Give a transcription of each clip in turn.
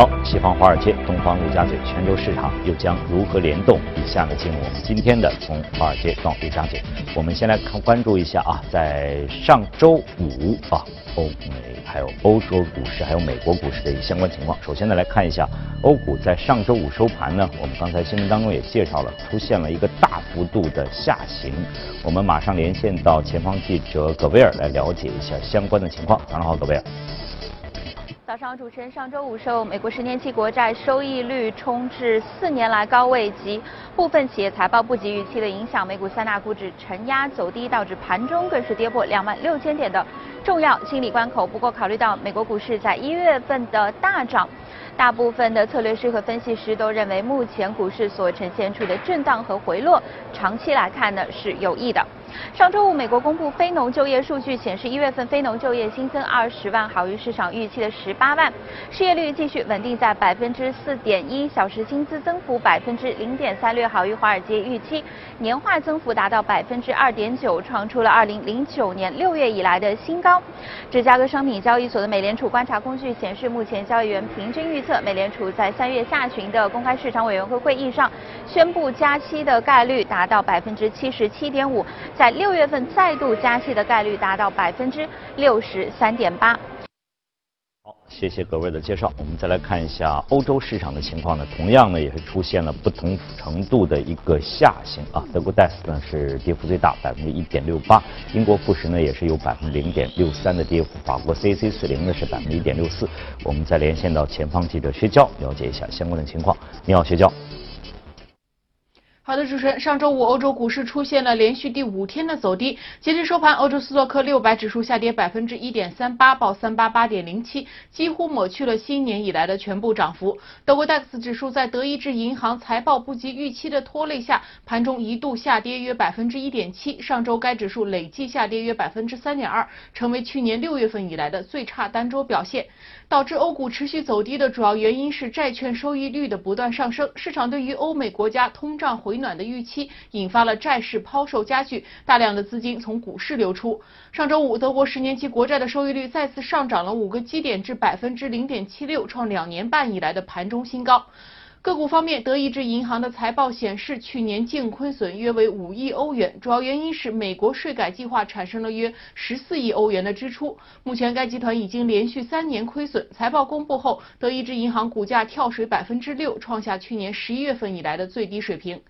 好，西方华尔街、东方陆家嘴、全球市场又将如何联动？以下呢，进入我们今天的从华尔街到陆家嘴。我们先来看关注一下啊，在上周五啊，欧美还有欧洲股市还有美国股市的一相关情况。首先呢，来看一下欧股在上周五收盘呢，我们刚才新闻当中也介绍了，出现了一个大幅度的下行。我们马上连线到前方记者葛威尔来了解一下相关的情况。早上好，葛威尔。早上，主持人，上周五受美国十年期国债收益率冲至四年来高位及部分企业财报不及预期的影响，美股三大股指承压走低，导致盘中更是跌破两万六千点的重要心理关口。不过，考虑到美国股市在一月份的大涨，大部分的策略师和分析师都认为，目前股市所呈现出的震荡和回落，长期来看呢是有益的。上周五，美国公布非农就业数据显示，一月份非农就业新增二十万，好于市场预期的十八万，失业率继续稳定在百分之四点一，小时薪资增幅百分之零点三，略好于华尔街预期，年化增幅达到百分之二点九，创出了二零零九年六月以来的新高。芝加哥商品交易所的美联储观察工具显示，目前交易员平均预测，美联储在三月下旬的公开市场委员会会议上宣布加息的概率达到百分之七十七点五。在六月份再度加息的概率达到百分之六十三点八。好，谢谢各位的介绍。我们再来看一下欧洲市场的情况呢，同样呢也是出现了不同程度的一个下行啊。德国 DAX 呢是跌幅最大，百分之一点六八；英国富时呢也是有百分之零点六三的跌幅；法国 CAC 四零呢是百分之一点六四。我们再连线到前方记者薛娇，了解一下相关的情况。你好，薛娇。好的，主持人，上周五欧洲股市出现了连续第五天的走低，截至收盘，欧洲斯托克六百指数下跌百分之一点三八，报三八八点零七，几乎抹去了新年以来的全部涨幅。德国 DAX 指数在德意志银行财报不及预期的拖累下，盘中一度下跌约百分之一点七，上周该指数累计下跌约百分之三点二，成为去年六月份以来的最差单周表现。导致欧股持续走低的主要原因是债券收益率的不断上升，市场对于欧美国家通胀回暖的预期，引发了债市抛售加剧，大量的资金从股市流出。上周五，德国十年期国债的收益率再次上涨了五个基点至百分之零点七六，创两年半以来的盘中新高。个股方面，德意志银行的财报显示，去年净亏损约为五亿欧元，主要原因是美国税改计划产生了约十四亿欧元的支出。目前，该集团已经连续三年亏损。财报公布后，德意志银行股价跳水百分之六，创下去年十一月份以来的最低水平。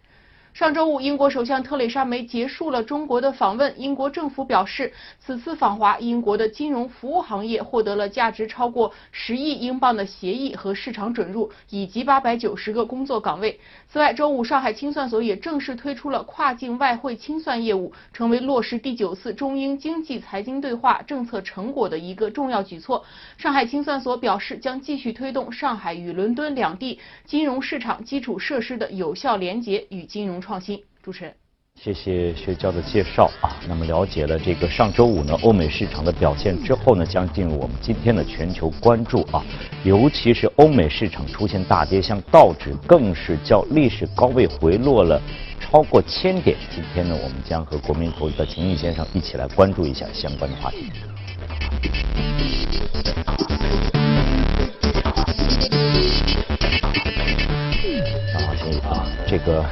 上周五，英国首相特蕾莎梅结束了中国的访问。英国政府表示，此次访华，英国的金融服务行业获得了价值超过十亿英镑的协议和市场准入，以及八百九十个工作岗位。此外，周五上海清算所也正式推出了跨境外汇清算业务，成为落实第九次中英经济财经对话政策成果的一个重要举措。上海清算所表示，将继续推动上海与伦敦两地金融市场基础设施的有效连结与金融。创新主持人，谢谢薛娇的介绍啊。那么了解了这个上周五呢欧美市场的表现之后呢，将进入我们今天的全球关注啊。尤其是欧美市场出现大跌，像道指更是较历史高位回落了超过千点。今天呢，我们将和国民投资的秦毅先生一起来关注一下相关的话题。啊，秦毅啊，这个。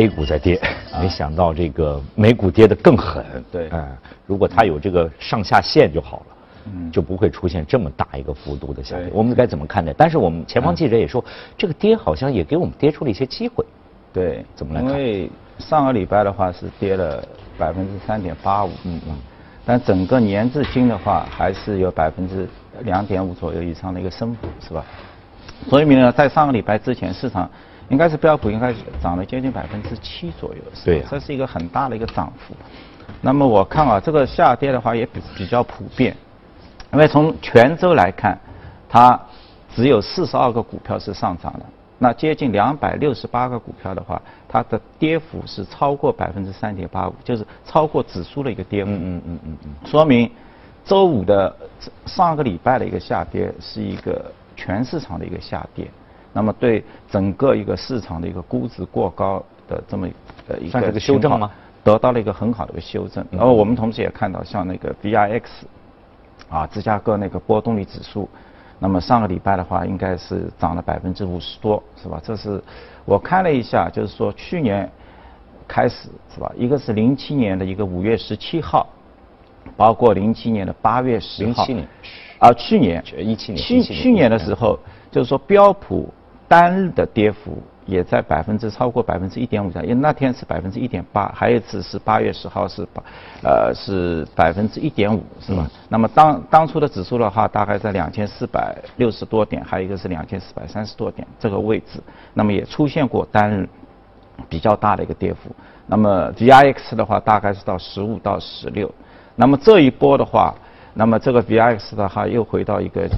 A 股在跌，没想到这个美股跌得更狠。对，嗯，如果它有这个上下限就好了，嗯，就不会出现这么大一个幅度的下跌。我们该怎么看待？但是我们前方记者也说，这个跌好像也给我们跌出了一些机会。对，怎么来看？因为上个礼拜的话是跌了百分之三点八五，嗯嗯，但整个年至今的话还是有百分之两点五左右以上的一个升幅，是吧？所以呢，在上个礼拜之前，市场。应该是标普应该涨了接近百分之七左右，对，这是一个很大的一个涨幅。那么我看啊，这个下跌的话也比比较普遍，因为从全周来看，它只有四十二个股票是上涨的，那接近两百六十八个股票的话，它的跌幅是超过百分之三点八五，就是超过指数的一个跌幅。嗯嗯嗯嗯嗯，说明周五的上个礼拜的一个下跌是一个全市场的一个下跌。那么对整个一个市场的一个估值过高的这么呃一个修正吗？得到了一个很好的一个修正。然后我们同时也看到，像那个 VIX 啊，芝加哥那个波动率指数，那么上个礼拜的话，应该是涨了百分之五十多，是吧？这是我看了一下，就是说去年开始是吧？一个是零七年的一个五月十七号，包括零七年的八月十号，零七年，啊，去年一七年，去去年的时候，就是说标普单日的跌幅。也在百分之超过百分之一点五上，因为那天是百分之一点八，还有一次是八月十号是八，呃是百分之一点五，是吧？那么当当初的指数的话，大概在两千四百六十多点，还有一个是两千四百三十多点这个位置，那么也出现过单日比较大的一个跌幅。那么 VIX 的话，大概是到十五到十六，那么这一波的话，那么这个 VIX 的话又回到一个。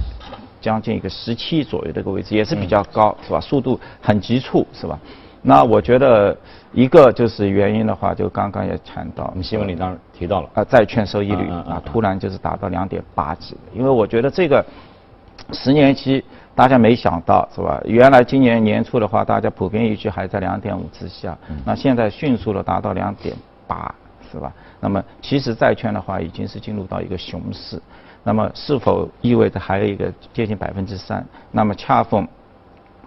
将近一个十七左右的一个位置，也是比较高，是吧？速度很急促，是吧？那我觉得一个就是原因的话，就刚刚也谈到，我们新闻里当然提到了啊，债券收益率啊，突然就是达到两点八几，因为我觉得这个十年期大家没想到，是吧？原来今年年初的话，大家普遍预期还在两点五之下，那现在迅速的达到两点八，是吧？那么其实债券的话，已经是进入到一个熊市。那么是否意味着还有一个接近百分之三？那么恰逢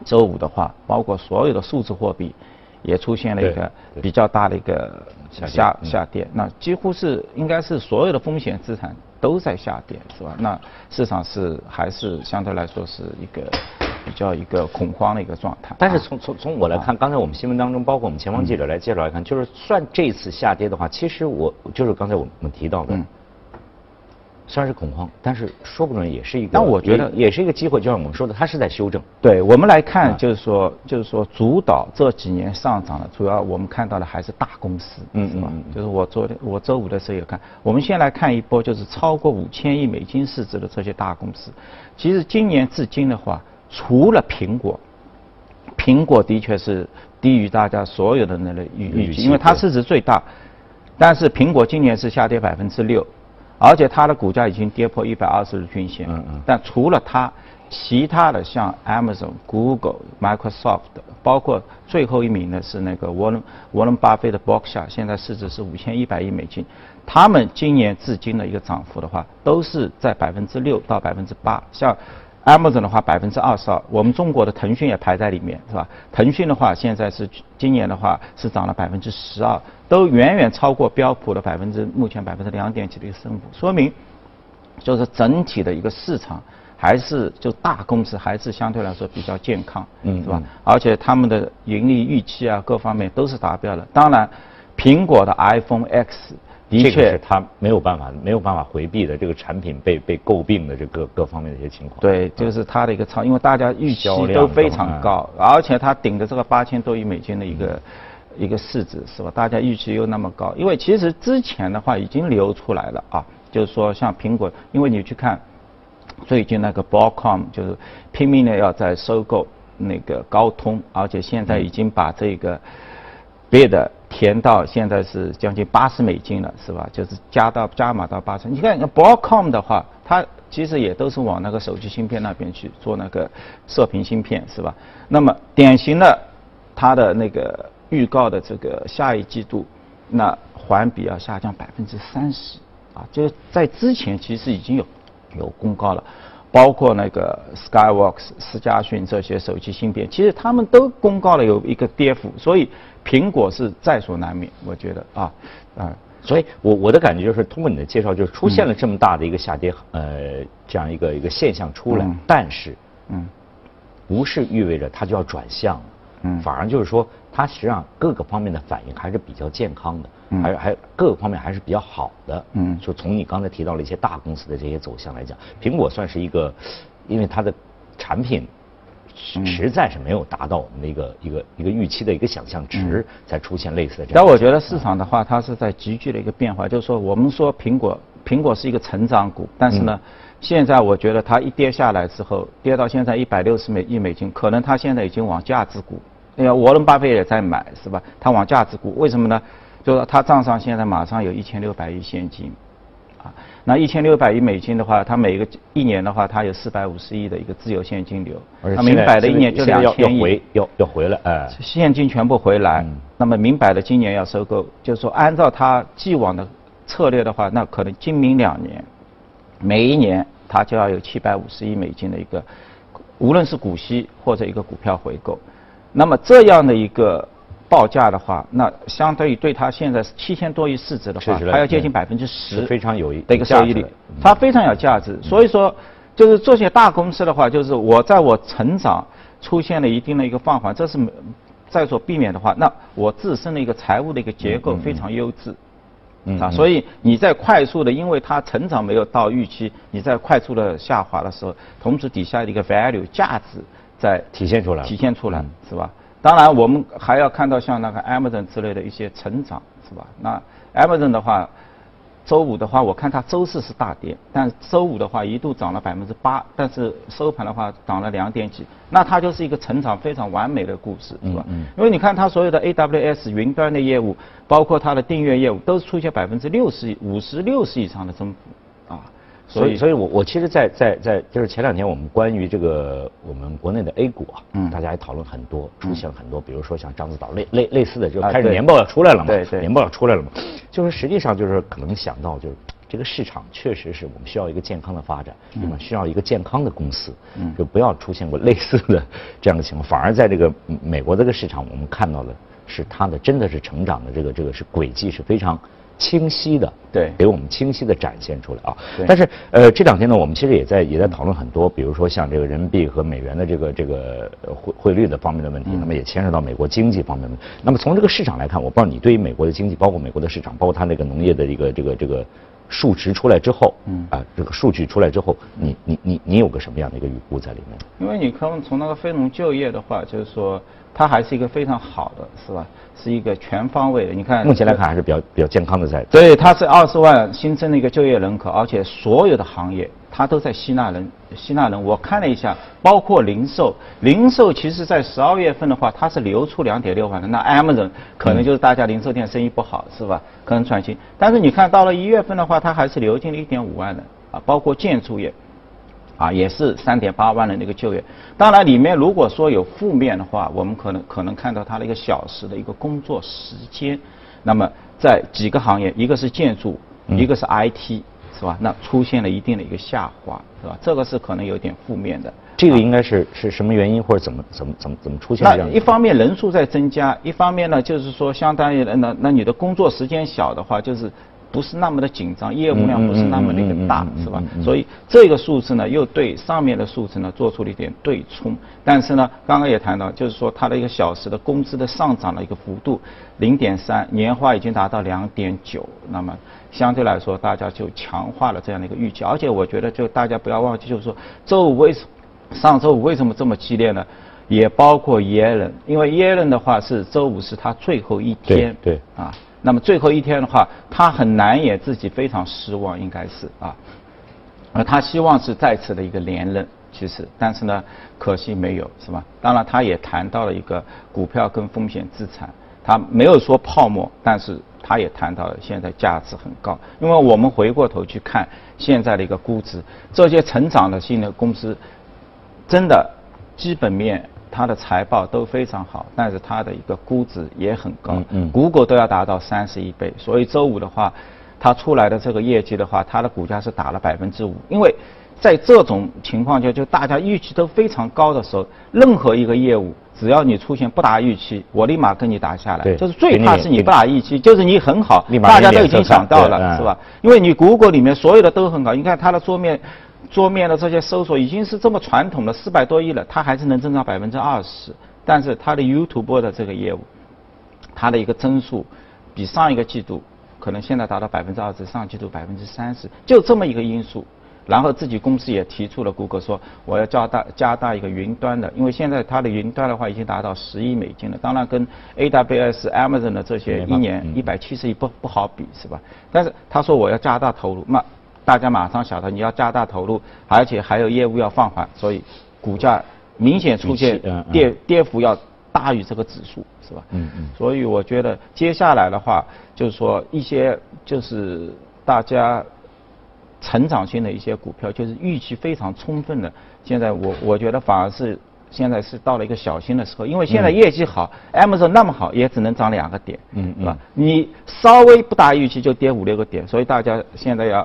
周五的话，包括所有的数字货币也出现了一个比较大的一个下下跌。那几乎是应该是所有的风险资产都在下跌，是吧？那市场是还是相对来说是一个比较一个恐慌的一个状态。但是从从从我来看，刚才我们新闻当中，包括我们前方记者来介绍来看，就是算这次下跌的话，其实我就是刚才我们提到的。虽然是恐慌，但是说不准也是一个。但我觉得也是一个机会，就像我们说的，它是在修正。对我们来看，就是说，就是说，主导这几年上涨的，主要我们看到的还是大公司，嗯是吧？就是我昨天我周五的时候也看，我们先来看一波，就是超过五千亿美金市值的这些大公司。其实今年至今的话，除了苹果，苹果的确是低于大家所有的那个预预期，因为它市值最大。但是苹果今年是下跌百分之六。而且它的股价已经跌破一百二十日均线，嗯嗯。但除了它，其他的像 Amazon、Google、Microsoft，包括最后一名的是那个沃伦沃伦巴菲特的 Berkshire，现在市值是五千一百亿美金，他们今年至今的一个涨幅的话，都是在百分之六到百分之八，像。Amazon 的话百分之二十二，我们中国的腾讯也排在里面，是吧？腾讯的话现在是今年的话是涨了百分之十二，都远远超过标普的百分之目前百分之两点几的一个升幅，说明就是整体的一个市场还是就大公司还是相对来说比较健康，嗯，是吧？而且他们的盈利预期啊各方面都是达标的。当然，苹果的 iPhone X。的确是他没有办法没有办法回避的这个产品被被诟病的这各各方面的一些情况。对，就是它的一个超，因为大家预期都非常高，而且它顶着这个八千多亿美金的一个一个市值，是吧？大家预期又那么高，因为其实之前的话已经流出来了啊，就是说像苹果，因为你去看最近那个 Broadcom 就是拼命的要在收购那个高通，而且现在已经把这个别的。填到现在是将近八十美金了，是吧？就是加到加码到八十。你看 b r o a d c o m 的话，它其实也都是往那个手机芯片那边去做那个射频芯片，是吧？那么典型的，它的那个预告的这个下一季度，那环比要下降百分之三十，啊，就是在之前其实已经有有公告了，包括那个 Skyworks、思佳讯这些手机芯片，其实他们都公告了有一个跌幅，所以。苹果是在所难免，我觉得啊，啊，所以我我的感觉就是，通过你的介绍，就是出现了这么大的一个下跌，呃，这样一个一个现象出来，但是，嗯，不是意味着它就要转向，嗯，反而就是说，它实际上各个方面的反应还是比较健康的，还还各个方面还是比较好的，嗯，就从你刚才提到了一些大公司的这些走向来讲，苹果算是一个，因为它的产品。实在是没有达到我们的一个一个一个预期的一个想象值，才出现类似的这样。但我觉得市场的话，它是在急剧的一个变化。就是说，我们说苹果，苹果是一个成长股，但是呢，现在我觉得它一跌下来之后，跌到现在一百六十美亿美金，可能它现在已经往价值股。哎呀，沃伦巴菲特也在买，是吧？他往价值股，为什么呢？就是他账上现在马上有一千六百亿现金。啊那一千六百亿美金的话，他每个一年的话，他有四百五十亿的一个自由现金流。他明摆的一年就两千亿，要回要要回来，哎，现金全部回来。那么明摆的今年要收购，就是说按照他既往的策略的话，那可能今明两年，每一年他就要有七百五十亿美金的一个，无论是股息或者一个股票回购，那么这样的一个报价的话，那相对于对它现在七千多亿市值的话，它要接近百分之十，非常有的一个收益率，它非常有价值。所以说，就是这些大公司的话，就是我在我成长出现了一定的一个放缓，这是在所避免的话，那我自身的一个财务的一个结构非常优质。啊，所以你在快速的，因为它成长没有到预期，你在快速的下滑的时候，同时底下的一个 value 价值在体现出来，体现出来是吧？当然，我们还要看到像那个 Amazon 之类的一些成长是吧？那 Amazon 的话。周五的话，我看它周四是大跌，但周五的话一度涨了百分之八，但是收盘的话涨了两点几，那它就是一个成长非常完美的故事，是吧？嗯。因为你看它所有的 AWS 云端的业务，包括它的订阅业务，都是出现百分之六十、五十六十以上的增幅，啊。所以，所以我我其实，在在在就是前两天我们关于这个我们国内的 A 股啊，嗯，大家也讨论很多，出现了很多，比如说像獐子岛类类类似的，就开始年报要出来了嘛，对对，年报要出来了嘛，就是实际上就是可能想到就是这个市场确实是我们需要一个健康的发展，对吧？需要一个健康的公司，嗯，就不要出现过类似的这样的情况，反而在这个美国这个市场，我们看到的是它的真的是成长的这个这个是轨迹是非常。清晰的，对，给我们清晰的展现出来啊。但是，呃，这两天呢，我们其实也在也在讨论很多，比如说像这个人民币和美元的这个这个汇汇率的方面的问题，那么也牵涉到美国经济方面的。那么从这个市场来看，我不知道你对于美国的经济，包括美国的市场，包括它那个农业的一个这个这个数值出来之后，嗯，啊，这个数据出来之后，你你你你有个什么样的一个预估在里面？因为你看从那个非农就业的话，就是说。它还是一个非常好的，是吧？是一个全方位的。你看，目前来看还是比较比较健康的在。所以它是二十万新增的一个就业人口，而且所有的行业它都在吸纳人，吸纳人。我看了一下，包括零售，零售其实在十二月份的话，它是流出两点六万的。那 Amazon 可能就是大家零售店生意不好，是吧？可能转型。但是你看到了一月份的话，它还是流进了一点五万人啊，包括建筑业。啊，也是三点八万人的一个就业。当然，里面如果说有负面的话，我们可能可能看到它的一个小时的一个工作时间。那么，在几个行业，一个是建筑，一个是 IT，是吧？那出现了一定的一个下滑，是吧？这个是可能有点负面的。这个应该是是什么原因，或者怎么怎么怎么怎么出现这样？一方面人数在增加，一方面呢，就是说相当于那那你的工作时间小的话，就是。不是那么的紧张，业务量不是那么的一个大，是吧？所以这个数字呢，又对上面的数字呢做出了一点对冲。但是呢，刚刚也谈到，就是说它的一个小时的工资的上涨的一个幅度，零点三，年化已经达到两点九。那么相对来说，大家就强化了这样的一个预期。而且我觉得，就大家不要忘记，就是说周五为什上周五为什么这么激烈呢？也包括耶伦，因为耶伦的话是周五是他最后一天，对啊。那么最后一天的话，他很难也自己非常失望，应该是啊，而他希望是再次的一个连任，其实，但是呢，可惜没有，是吧？当然，他也谈到了一个股票跟风险资产，他没有说泡沫，但是他也谈到了现在价值很高，因为我们回过头去看现在的一个估值，这些成长的新的公司，真的基本面。它的财报都非常好，但是它的一个估值也很高，嗯嗯，谷歌都要达到三十亿倍，所以周五的话，它出来的这个业绩的话，它的股价是打了百分之五，因为在这种情况下，就大家预期都非常高的时候，任何一个业务，只要你出现不达预期，我立马跟你打下来，就是最怕是你不达预期，就是你很好，大家都已经想到了，是吧？因为你谷歌里面所有的都很好，你看它的桌面。桌面的这些搜索已经是这么传统的四百多亿了，它还是能增长百分之二十。但是它的 YouTube 的这个业务，它的一个增速比上一个季度可能现在达到百分之二十，上季度百分之三十，就这么一个因素。然后自己公司也提出了，谷歌说我要加大加大一个云端的，因为现在它的云端的话已经达到十亿美金了。当然跟 AWS、Amazon 的这些一年一百七十亿不不好比，是吧？但是他说我要加大投入，那。大家马上晓得你要加大投入，而且还有业务要放缓，所以股价明显出现跌跌幅要大于这个指数，是吧？嗯嗯。所以我觉得接下来的话，就是说一些就是大家成长性的一些股票，就是预期非常充分的，现在我我觉得反而是现在是到了一个小心的时候，因为现在业绩好，Amazon 那么好，也只能涨两个点，嗯，是吧？你稍微不达预期就跌五六个点，所以大家现在要。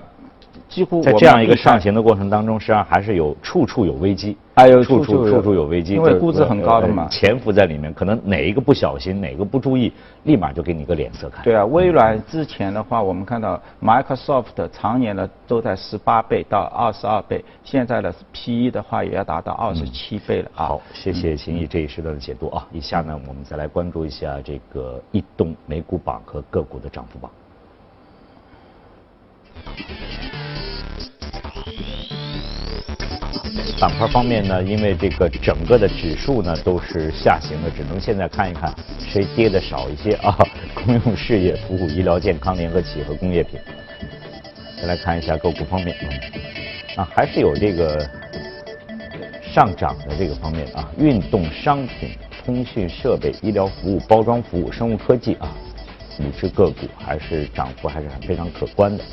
几乎在这样一个上行的过程当中，实际上还是有处处有危机，哎呦处处处处有危机，因为估值很高的嘛呃潜伏在里面，可能哪一个不小心，哪个不注意，立马就给你个脸色看。对啊，微软之前的话，我们看到 Microsoft 常年的都在十八倍到二十二倍，现在的 P E 的话也要达到二十七倍了啊。好，谢谢秦毅这一时段的解读啊。以下呢，我们再来关注一下这个异动美股榜和个股的涨幅榜。板块方面呢，因为这个整个的指数呢都是下行的，只能现在看一看谁跌的少一些啊。公用事业、服务、医疗健康、联合企业和工业品。再来看一下个股方面，啊，还是有这个上涨的这个方面啊，运动商品、通讯设备、医疗服务、包装服务、生物科技啊，五只个股还是涨幅还是很非常可观的。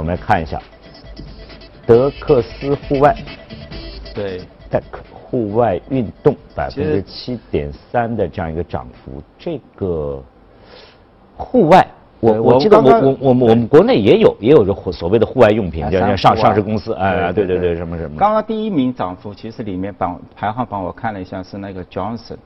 我们来看一下德克斯户外对，Tech 户外运动百分之七点三的这样一个涨幅，这个户外。我我记得我我我我们我们国内也有也有这户所谓的户外用品，啊叫叫上上市公司，哎，对对对，什么什么。刚刚第一名涨幅，其实里面榜排行榜我看了一下是那个 Johnson。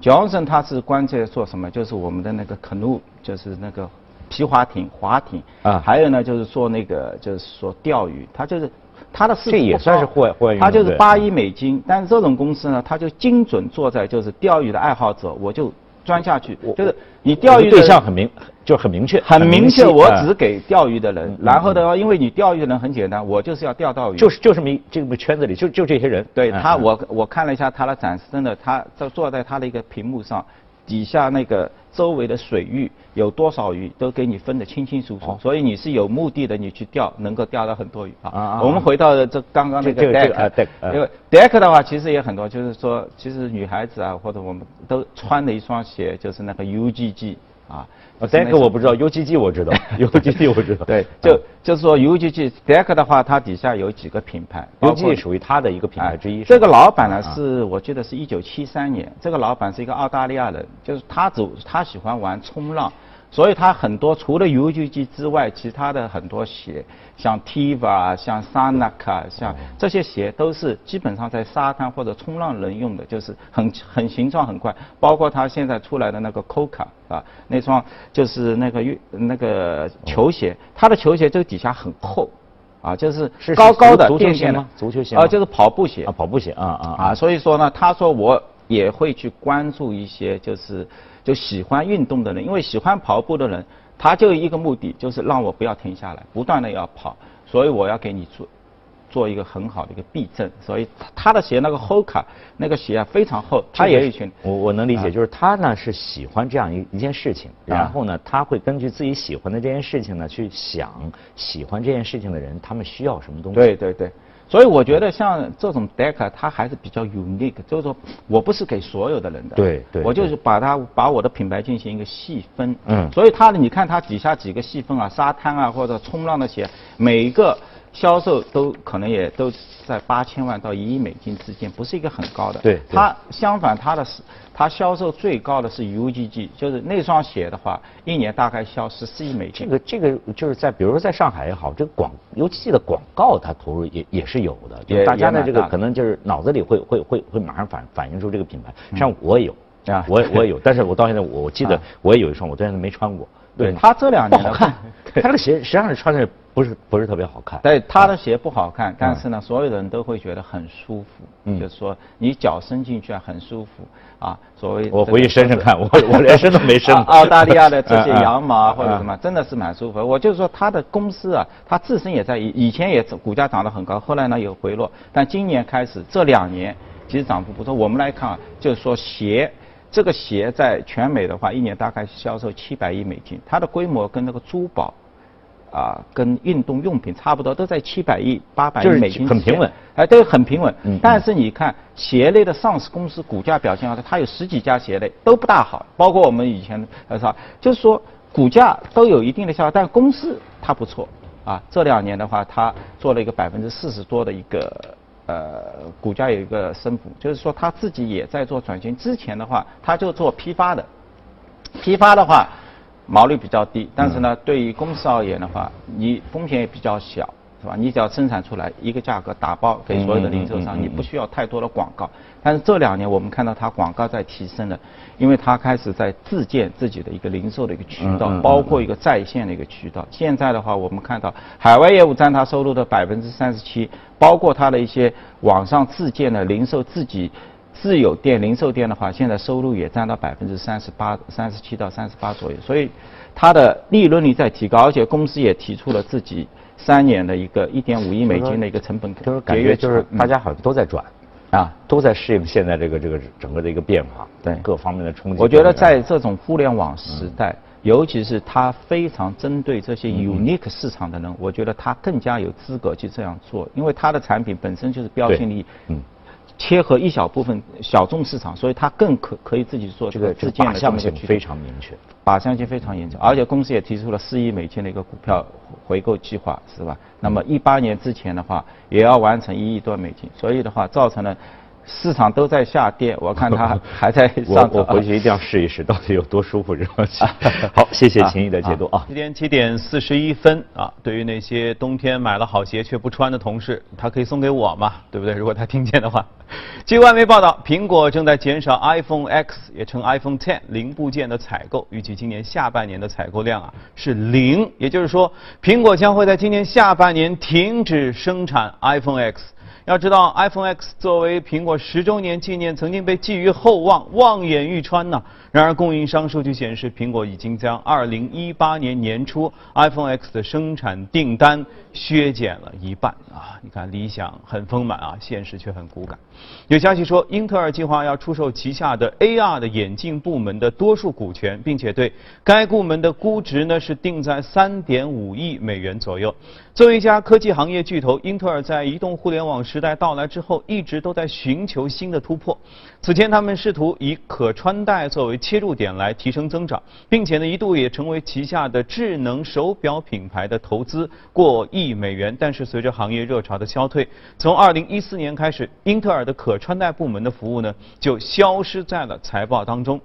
Johnson 它是关键做什么？就是我们的那个 canoe，就是那个皮划艇、划艇啊还有呢，就是做那个就是说钓鱼，它就是它的市这也算是户外户外运动它就是对八亿美金，但是这种公司呢，它就精准做在就是钓鱼的爱好者，我就钻下去，就是你钓鱼的对象很明，就很明确，很明确，我只给钓鱼的人。然后的话，因为你钓鱼的人很简单，我就是要钓到鱼。就是就是这个圈子里就就这些人。哎对他，哎我我看了一下他的展示，真的，他在坐在他的一个屏幕上，底下那个周围的水域有多少鱼都给你分得清清楚楚，哦。所以你是有目的的，你去钓能够钓到很多鱼啊。啊啊。我们回到这刚刚那个 deck，啊，deck，啊。因为 deck 的话其实也很多，就是说其实女孩子啊或者我们都穿的一双鞋就是那个 UGG 啊。呃就是那 Deck 我不知道，UGG 我知道，UGG 我知道。对，就就是说 UGG deck 的话，它底下有几个品牌 UGG 属于它的一个品牌之一。哎这个老板呢啊是我记得是一九七三年，这个老板是一个澳大利亚人，就是他走他喜欢玩冲浪，所以它很多除了 UGG 之外，其他的很多鞋，像 Tiva、像 Sanaka、像这些鞋都是基本上在沙滩或者冲浪人用的，就是很很形状很快，包括他现在出来的那个 Coca 啊，那双就是那个运那个球鞋，它的球鞋这个底下很厚。啊，就是是高高的足足球鞋吗？足球鞋啊，就是跑步鞋。啊，跑步鞋啊啊。啊，所以说呢，他说我也会去关注一些就是就喜欢运动的人，因为喜欢跑步的人，他就一个目的就是让我不要停下来，不断的要跑，所以我要给你做做一个很好的一个避震，所以他他的鞋那个 Hoka 那个鞋啊非常厚，他也有一群我我能理解，啊就是他呢是喜欢这样一一件事情，然后呢他会根据自己喜欢的这件事情呢去想喜欢这件事情的人他们需要什么东西。对对对，所以我觉得像这种 deck 它还是比较 unique，就是说我不是给所有的人的，对对我就是把它把我的品牌进行一个细分，嗯。所以它的你看它底下几个细分啊，沙滩啊或者冲浪的鞋，每一个销售都可能也都在八千万到一亿美金之间，不是一个很高的。对对它相反它的是它销售最高的是 UGG，就是那双鞋的话，一年大概销十四亿美金。这个这个就是在比如说在上海也好，这个广 UGG 的广告它投入也也是有的，就大家的这个可能就是脑子里会会会会马上反反映出这个品牌。像我也有啊我我也有，但是我到现在我我记得啊我也有一双，我到现在没穿过。对他这两年的不好看，对它这个鞋实际上是穿着不是不是特别好看。对，他的鞋不好看，但是呢，所有人都会觉得很舒服。嗯就是说你脚伸进去啊，很舒服啊。所谓我回去伸伸看，我我连伸都没伸。澳大利亚的这些 羊毛啊或者什嗯么，真的是蛮舒服。我就是说，他的公司啊，他自身也在以以前也股价涨得很高，后来呢有回落，但今年开始这两年其实涨幅不错。我们来看啊，就是说鞋。这个鞋在全美的话，一年大概销售七百亿美金，它的规模跟那个珠宝，啊，跟运动用品差不多，都在七百亿、八百亿美金，很平稳哎，对，很平稳。但是你看鞋类的上市公司股价表现好，它有十几家鞋类都不大好，包括我们以前呃啥，就是说股价都有一定的下滑，但公司它不错啊。这两年的话，它做了一个百分之四十多的一个呃股价有一个升幅，就是说他自己也在做转型。之前的话，他就做批发的，批发的话。毛利比较低，但是呢，对于公司而言的话，你风险也比较小。是吧？你只要生产出来一个价格打包给所有的零售商，你不需要太多的广告。但是这两年我们看到它广告在提升了，因为它开始在自建自己的一个零售的一个渠道，包括一个在线的一个渠道。现在的话，我们看到海外业务占它收入的百分之三十七，包括它的一些网上自建的零售自己自有店零售店的话，现在收入也占到百分之三十八、三十七到三十八左右。所以它的利润率在提高，而且公司也提出了自己。三年的一个一点五亿美金的一个成本就是感觉就是大家好像都在转，啊，都在适应现在这个这个整个的一个变化，对各方面的冲击。我觉得在这种互联网时代，尤其是它非常针对这些 unique 市场的人，我觉得它更加有资格去这样做，因为它的产品本身就是标新立异。嗯。切合一小部分小众市场，所以它更可可以自己做这个自建的这么一个非常明确，靶向性非常严重，而且公司也提出了四亿美金的一个股票回购计划，是吧？那么一八年之前的话，也要完成一亿多美金，所以的话造成了。市场都在下跌，我看它 还在上我我回去一定要试一试，到底有多舒服，是吧？好，谢谢秦毅的解读啊。今天七点四十一分啊，对于那些冬天买了好鞋却不穿的同事，他可以送给我嘛？对不对？如果他听见的话。据外媒报道，苹果正在减少 iPhone X 也称 iPhone Ten 零部件的采购，预计今年下半年的采购量啊是零，也就是说，苹果将会在今年下半年停止生产 iPhone X。要知道，iPhone X 作为苹果十周年纪念，曾经被寄予厚望，望眼欲穿呢。然而，供应商数据显示，苹果已经将2018年年初 iPhone X 的生产订单削减了一半啊！你看，理想很丰满啊，现实却很骨感。有消息说，英特尔计划要出售旗下的 AR 的眼镜部门的多数股权，并且对该部门的估值呢是定在3.5亿美元左右。作为一家科技行业巨头，英特尔在移动互联网时代到来之后，一直都在寻求新的突破。此前，他们试图以可穿戴作为切入点来提升增长，并且呢一度也成为旗下的智能手表品牌的投资过亿美元。但是随着行业热潮的消退，从2014年开始，英特尔的可穿戴部门的服务呢就消失在了财报当中。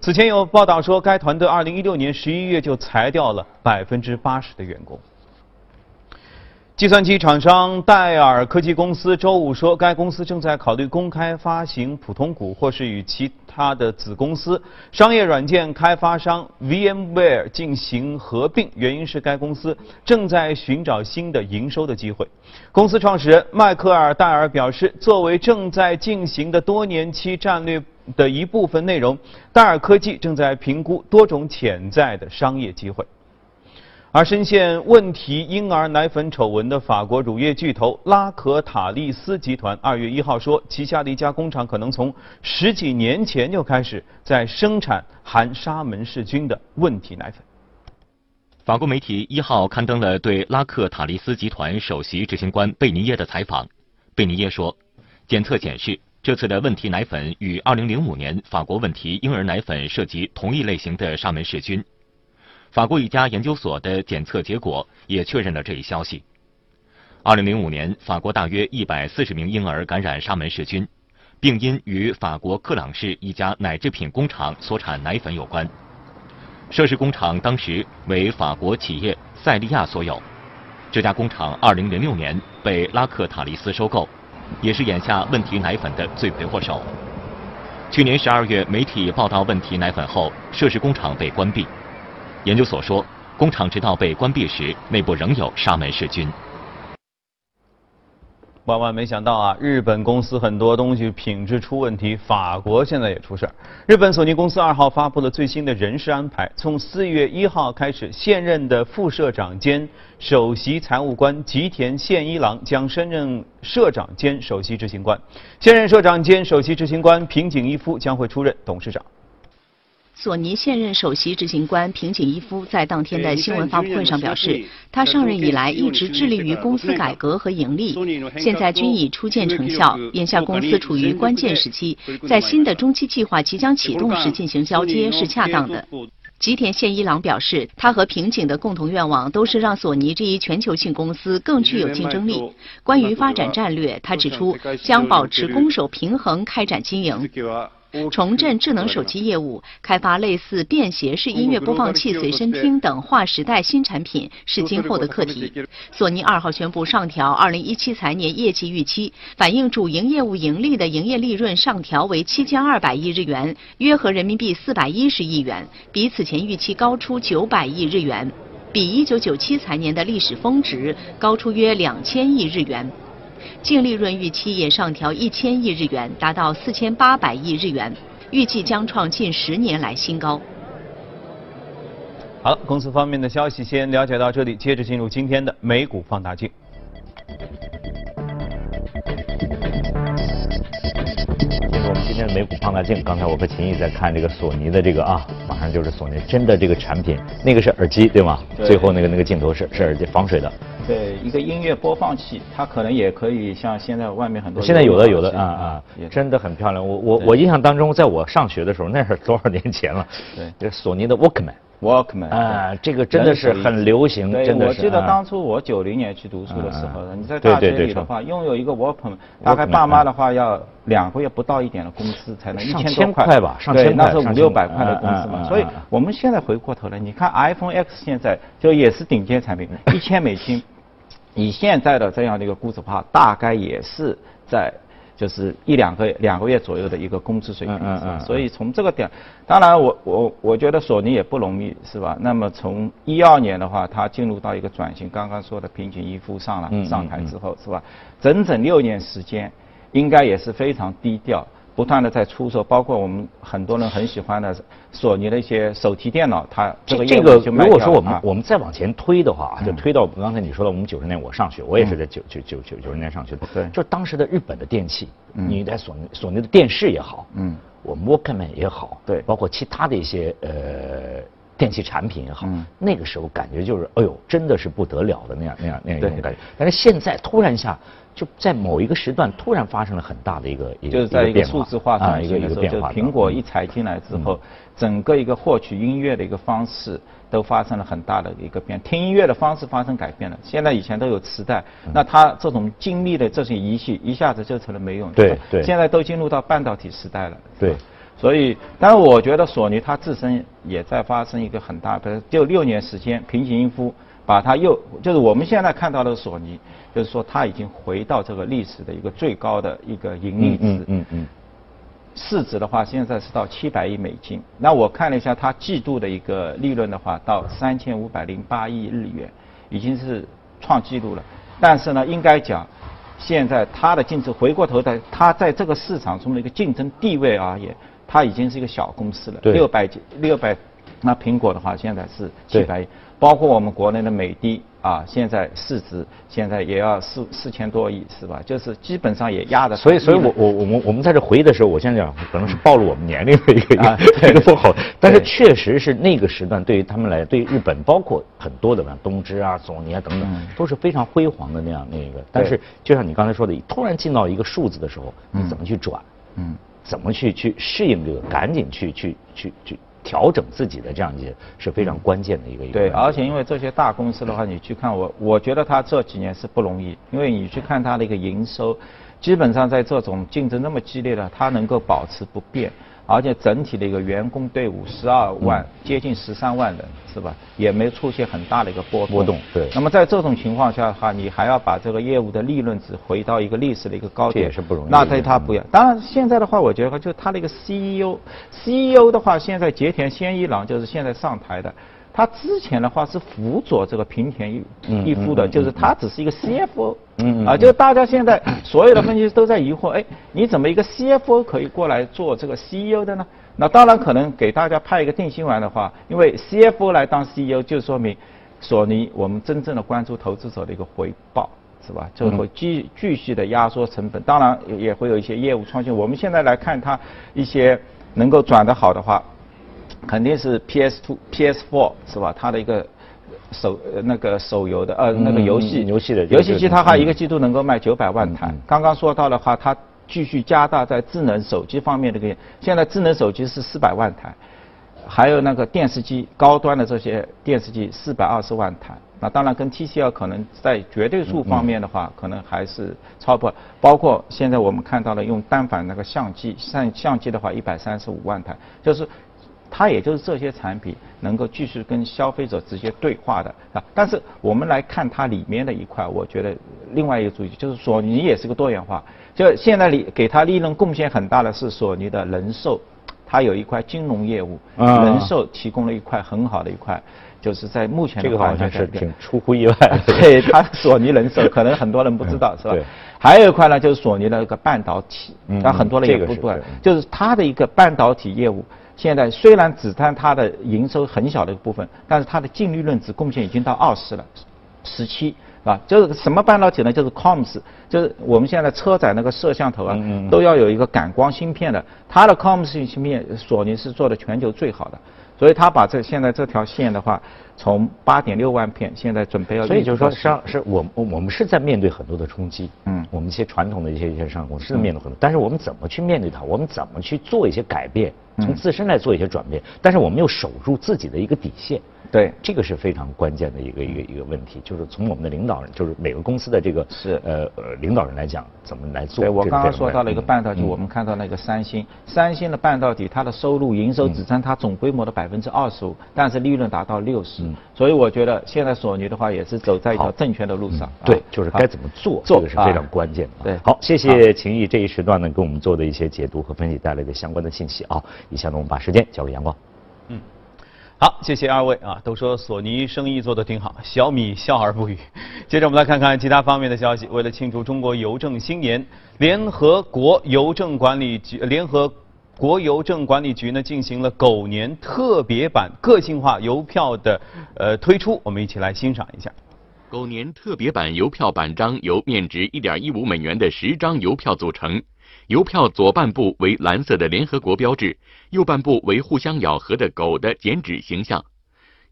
此前有报道说，该团队2016年11月就裁掉了百分之八十的员工。计算机厂商戴尔科技公司周五说，该公司正在考虑公开发行普通股，或是与其他的子公司商业软件开发商 VMware 进行合并。原因是该公司正在寻找新的营收的机会。公司创始人迈克尔·戴尔表示，作为正在进行的多年期战略的一部分内容，戴尔科技正在评估多种潜在的商业机会。而深陷问题婴儿奶粉丑闻的法国乳业巨头拉可塔利斯集团，二月一号说，旗下的一家工厂可能从十几年前就开始在生产含沙门氏菌的问题奶粉。法国媒体一号刊登了对拉克塔利斯集团首席执行官贝尼耶的采访。贝尼耶说，检测显示，这次的问题奶粉与2005年法国问题婴儿奶粉涉及同一类型的沙门氏菌。法国一家研究所的检测结果也确认了这一消息。二零零五年，法国大约一百四十名婴儿感染沙门氏菌，病因与法国克朗市一家奶制品工厂所产奶粉有关。涉事工厂当时为法国企业塞利亚所有。这家工厂二零零六年被拉克塔利斯收购，也是眼下问题奶粉的罪魁祸首。去年十二月，媒体报道问题奶粉后，涉事工厂被关闭。研究所说，工厂直到被关闭时，内部仍有沙门氏菌。万万没想到啊，日本公司很多东西品质出问题，法国现在也出事儿。日本索尼公司二号发布了最新的人事安排，从四月一号开始，现任的副社长兼首席财务官吉田宪一郎将升任社长兼首席执行官，现任社长兼首席执行官平井一夫将会出任董事长。索尼现任首席执行官平井一夫在当天的新闻发布会上表示，他上任以来一直致力于公司改革和盈利，现在均已初见成效。眼下公司处于关键时期，在新的中期计划即将启动时进行交接是恰当的。吉田宪一郎表示，他和平井的共同愿望都是让索尼这一全球性公司更具有竞争力。关于发展战略，他指出将保持攻守平衡开展经营。重振智能手机业务，开发类似便携式音乐播放器随身听等划时代新产品是今后的课题。索尼二号宣布上调2017财年业绩预期，反映主营业务盈利的营业利润上调为7200亿日元，约合人民币410亿元，比此前预期高出900亿日元。比一九九七财年的历史峰值高出约两千亿日元，净利润预期也上调一千亿日元，达到四千八百亿日元，预计将创近十年来新高。好了，公司方面的消息先了解到这里，接着进入今天的美股放大镜。今天的美股放大镜，刚才我和秦毅在看这个索尼的这个啊，马上就是索尼真的这个产品，那个是耳机对吗？最后那个那个镜头是是耳机防水的。对，一个音乐播放器，它可能也可以像现在外面很多。现在有的有的啊啊，真的很漂亮。我我我印象当中，在我上学的时候，那是多少年前了？对，这索尼的 Walkman。Walkman 啊，这个真的是很流行，真的是。我记得当初我九零年去读书的时候，你在大学里的话，拥有一个 Walkman，大概爸妈的话要两个月不到一点的工资才能一千多块吧，上千块，那是五六百块的工资嘛。所以我们现在回过头来，你看 iPhone X 现在就也是顶尖产品，一千美金，以现在的这样的一个估值的话，大概也是在。就是一两个两个月左右的一个工资水平，嗯嗯，所以从这个点，当然我我我觉得索尼也不容易，是吧？那么从一二年的话，它进入到一个转型，刚刚说的平井一夫上了上台之后，是吧？整整六年时间，应该也是非常低调。不断的在出售，包括我们很多人很喜欢的索尼的一些手提电脑，它这个这个如果说我们我们再往前推的话，就推到刚才你说的我们九十年我上学，我也是在九九九九九十年上学的，对，就当时的日本的电器，你在索尼索尼的电视也好，嗯，我 Walkman 也好，对，包括其他的一些呃电器产品也好，那个时候感觉就是哎呦真的是不得了的那样那样那样一种感觉，但是现在突然一下。就在某一个时段突然发生了很大的一个一个就是在一个数字化上一个一个变化。就苹果一踩进来之后，整个一个获取音乐的一个方式都发生了很大的一个变，听音乐的方式发生改变了。现在以前都有磁带，那它这种精密的这些仪器一下子就成了没用。对对。现在都进入到半导体时代了。对。所以，当然我觉得索尼它自身也在发生一个很大，的，就六年时间，平行音符把它又就是我们现在看到的索尼。就是说，它已经回到这个历史的一个最高的一个盈利值。嗯嗯嗯。市值的话，现在是到七百亿美金。那我看了一下，它季度的一个利润的话，到三千五百零八亿日元，已经是创纪录了。但是呢，应该讲，现在它的竞争回过头的，它在这个市场中的一个竞争地位而言，它已经是一个小公司了。六百几，六百。那苹果的话，现在是七百亿。包括我们国内的美的啊，现在市值现在也要四四千多亿，是吧？就是基本上也压的。所以，所以我我我们我们在这回忆的时候，我现在讲可能是暴露我们年龄的一个 一个不好，但是确实是那个时段对于他们来，对日本包括很多的，像东芝啊、索尼啊等等，都是非常辉煌的那样那个。但是就像你刚才说的，突然进到一个数字的时候，你怎么去转？嗯，怎么去去适应这个？赶紧去去去去。调整自己的这样一些是非常关键的一个。对，而且因为这些大公司的话，你去看我，我觉得它这几年是不容易，因为你去看它的一个营收，基本上在这种竞争那么激烈的，它能够保持不变。而且整体的一个员工队伍十二万，接近十三万人，是吧？也没出现很大的一个波波动。对。那么在这种情况下的话，你还要把这个业务的利润值回到一个历史的一个高点，也是不容易。那对他不要。当然现在的话，我觉得就他的一个 CEO，CEO 的话，现在节田先一郎就是现在上台的。他之前的话是辅佐这个平田一一夫的，就是他只是一个 CFO，啊，就大家现在所有的分析师都在疑惑，哎，你怎么一个 CFO 可以过来做这个 CEO 的呢？那当然可能给大家派一个定心丸的话，因为 CFO 来当 CEO 就说明索尼我们真正的关注投资者的一个回报，是吧？就会继继续的压缩成本，当然也会有一些业务创新。我们现在来看它一些能够转得好的话。肯定是 PS Two、PS Four 是吧？它的一个手那个手游的呃那个游戏游戏的游戏机，它还一个季度能够卖九百万台。刚刚说到的话，它继续加大在智能手机方面的个，现在智能手机是四百万台，还有那个电视机高端的这些电视机四百二十万台。那当然跟 TCL 可能在绝对数方面的话，可能还是超过。包括现在我们看到了用单反那个相机，相相机的话一百三十五万台，就是它也就是这些产品能够继续跟消费者直接对话的啊。但是我们来看它里面的一块，我觉得另外一个注意就是索尼也是个多元化。就现在里给它利润贡献很大的是索尼的人寿，它有一块金融业务，人寿提供了一块很好的一块。就是在目前这个好像是挺出乎意外。对，它索尼人寿可能很多人不知道 是吧？还有一块呢，就是索尼的一个半导体，那很多人也不不，就是它的一个半导体业务，现在虽然只占它的营收很小的一部分，但是它的净利润只贡献已经到二十了，十七啊，就是什么半导体呢？就是 COMS，就是我们现在车载那个摄像头啊，都要有一个感光芯片的，它的 COMS 芯片，索尼是做的全球最好的。所以他把这现在这条线的话，从八点六万片，现在准备要。所以就是说，上是我我们是在面对很多的冲击。嗯。我们一些传统的一些一些上市公司是面对很多，但是我们怎么去面对它？我们怎么去做一些改变？从自身来做一些转变？但是我们又守住自己的一个底线。对，这个是非常关键的一个一个一个问题，就是从我们的领导人，就是每个公司的这个是。呃呃领导人来讲，怎么来做？对我刚刚说到了一个半导体，我们看到那个三星，三星的半导体它的收入营收只占它总规模的百分之二十五，但是利润达到六十，所以我觉得现在索尼的话也是走在一条正确的路上。对，就是该怎么做，这个是非常关键的。对，好，谢谢秦毅这一时段呢给我们做的一些解读和分析带来的相关的信息啊。以下呢我们把时间交给阳光。好，谢谢二位啊，都说索尼生意做得挺好，小米笑而不语。接着我们来看看其他方面的消息。为了庆祝中国邮政新年，联合国邮政管理局、联合国邮政管理局呢进行了狗年特别版个性化邮票的呃推出，我们一起来欣赏一下。狗年特别版邮票版章由面值一点一五美元的十张邮票组成。邮票左半部为蓝色的联合国标志，右半部为互相咬合的狗的剪纸形象。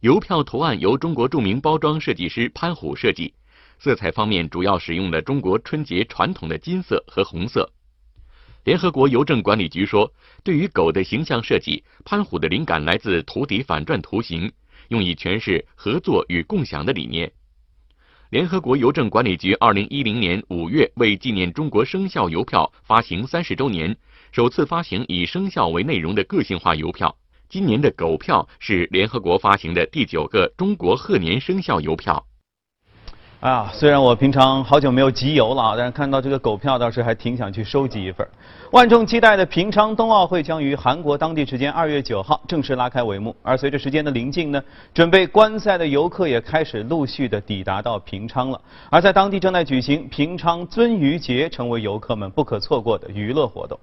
邮票图案由中国著名包装设计师潘虎设计，色彩方面主要使用了中国春节传统的金色和红色。联合国邮政管理局说，对于狗的形象设计，潘虎的灵感来自图底反转图形，用以诠释合作与共享的理念。联合国邮政管理局二零一零年五月为纪念中国生肖邮票发行三十周年，首次发行以生肖为内容的个性化邮票。今年的狗票是联合国发行的第九个中国贺年生肖邮票。啊，虽然我平常好久没有集邮了啊，但是看到这个狗票，倒是还挺想去收集一份。万众期待的平昌冬奥会将于韩国当地时间二月九号正式拉开帷幕。而随着时间的临近呢，准备观赛的游客也开始陆续的抵达到平昌了。而在当地正在举行平昌鳟鱼节，成为游客们不可错过的娱乐活动。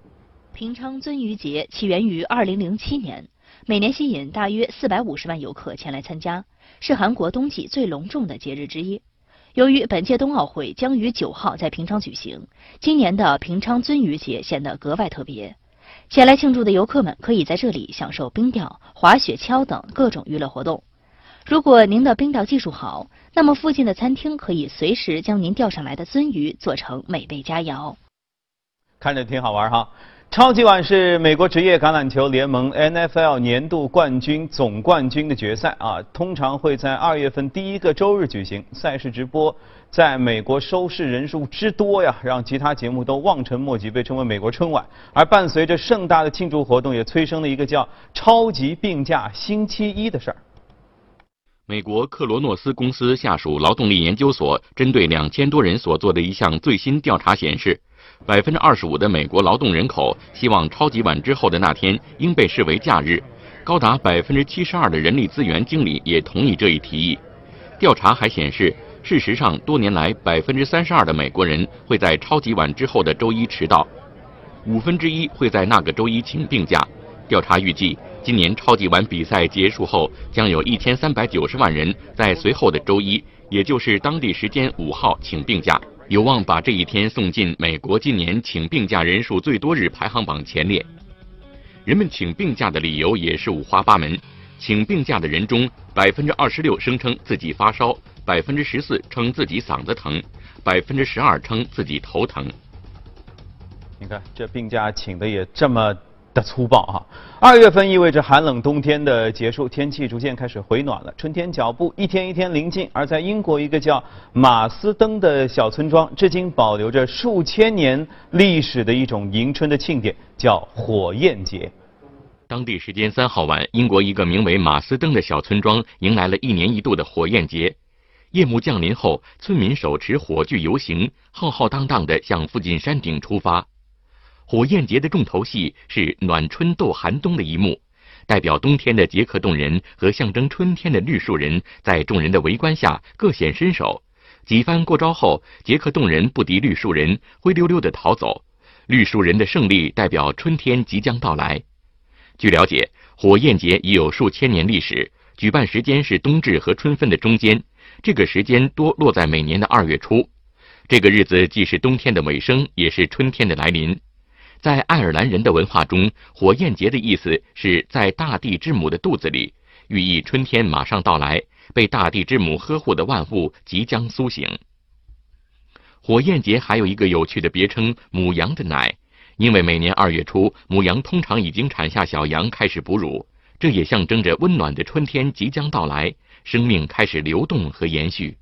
平昌鳟鱼节起源于二零零七年，每年吸引大约四百五十万游客前来参加，是韩国冬季最隆重的节日之一。由于本届冬奥会将于九号在平昌举行，今年的平昌鳟鱼节显得格外特别。前来庆祝的游客们可以在这里享受冰钓、滑雪橇等各种娱乐活动。如果您的冰钓技术好，那么附近的餐厅可以随时将您钓上来的鳟鱼做成美味佳肴。看着挺好玩哈。超级碗是美国职业橄榄球联盟 NFL 年度冠军总冠军的决赛啊，通常会在二月份第一个周日举行。赛事直播在美国收视人数之多呀，让其他节目都望尘莫及，被称为美国春晚。而伴随着盛大的庆祝活动，也催生了一个叫“超级病假星期一”的事儿。美国克罗诺斯公司下属劳动力研究所针对两千多人所做的一项最新调查显示。百分之二十五的美国劳动人口希望超级碗之后的那天应被视为假日，高达百分之七十二的人力资源经理也同意这一提议。调查还显示，事实上多年来百分之三十二的美国人会在超级碗之后的周一迟到，五分之一会在那个周一请病假。调查预计，今年超级碗比赛结束后，将有一千三百九十万人在随后的周一，也就是当地时间五号请病假。有望把这一天送进美国今年请病假人数最多日排行榜前列。人们请病假的理由也是五花八门。请病假的人中，百分之二十六声称自己发烧，百分之十四称自己嗓子疼，百分之十二称自己头疼。你看这病假请的也这么。的粗暴哈。二月份意味着寒冷冬天的结束，天气逐渐开始回暖了，春天脚步一天一天临近。而在英国一个叫马斯登的小村庄，至今保留着数千年历史的一种迎春的庆典，叫火焰节。当地时间三号晚，英国一个名为马斯登的小村庄迎来了一年一度的火焰节。夜幕降临后，村民手持火炬游行，浩浩荡荡地向附近山顶出发。火焰节的重头戏是暖春斗寒冬的一幕，代表冬天的杰克洞人和象征春天的绿树人在众人的围观下各显身手。几番过招后，杰克洞人不敌绿树人，灰溜溜地逃走。绿树人的胜利代表春天即将到来。据了解，火焰节已有数千年历史，举办时间是冬至和春分的中间，这个时间多落在每年的二月初。这个日子既是冬天的尾声，也是春天的来临。在爱尔兰人的文化中，火焰节的意思是在大地之母的肚子里，寓意春天马上到来，被大地之母呵护的万物即将苏醒。火焰节还有一个有趣的别称——母羊的奶，因为每年二月初，母羊通常已经产下小羊，开始哺乳，这也象征着温暖的春天即将到来，生命开始流动和延续。